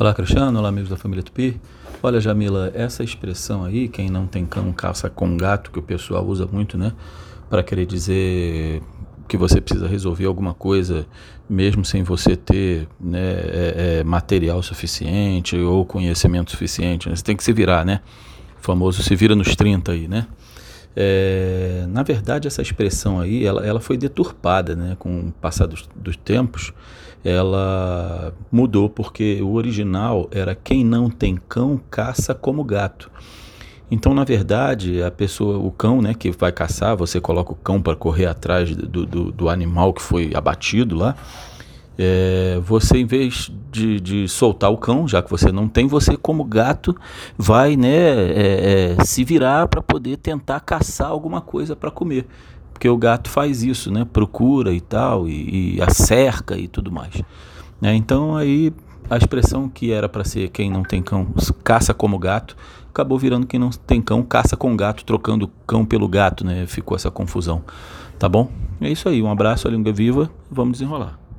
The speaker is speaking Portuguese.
Olá, Cristiano. Olá, amigos da família Tupi. Olha, Jamila, essa expressão aí, quem não tem cão caça com gato, que o pessoal usa muito, né? Para querer dizer que você precisa resolver alguma coisa, mesmo sem você ter né, é, é, material suficiente ou conhecimento suficiente. Né? Você tem que se virar, né? O famoso se vira nos 30 aí, né? É, na verdade, essa expressão aí, ela, ela foi deturpada, né? Com o passar dos, dos tempos, ela mudou porque o original era quem não tem cão caça como gato. Então, na verdade, a pessoa, o cão, né, que vai caçar, você coloca o cão para correr atrás do, do, do, animal que foi abatido lá. É, você, em vez de, de, soltar o cão, já que você não tem, você, como gato, vai né, é, é, se virar para poder tentar caçar alguma coisa para comer. Porque o gato faz isso, né? Procura e tal, e, e a cerca e tudo mais. Né? Então, aí, a expressão que era para ser quem não tem cão caça como gato, acabou virando quem não tem cão caça com gato, trocando cão pelo gato, né? Ficou essa confusão. Tá bom? É isso aí. Um abraço, a língua viva. Vamos desenrolar.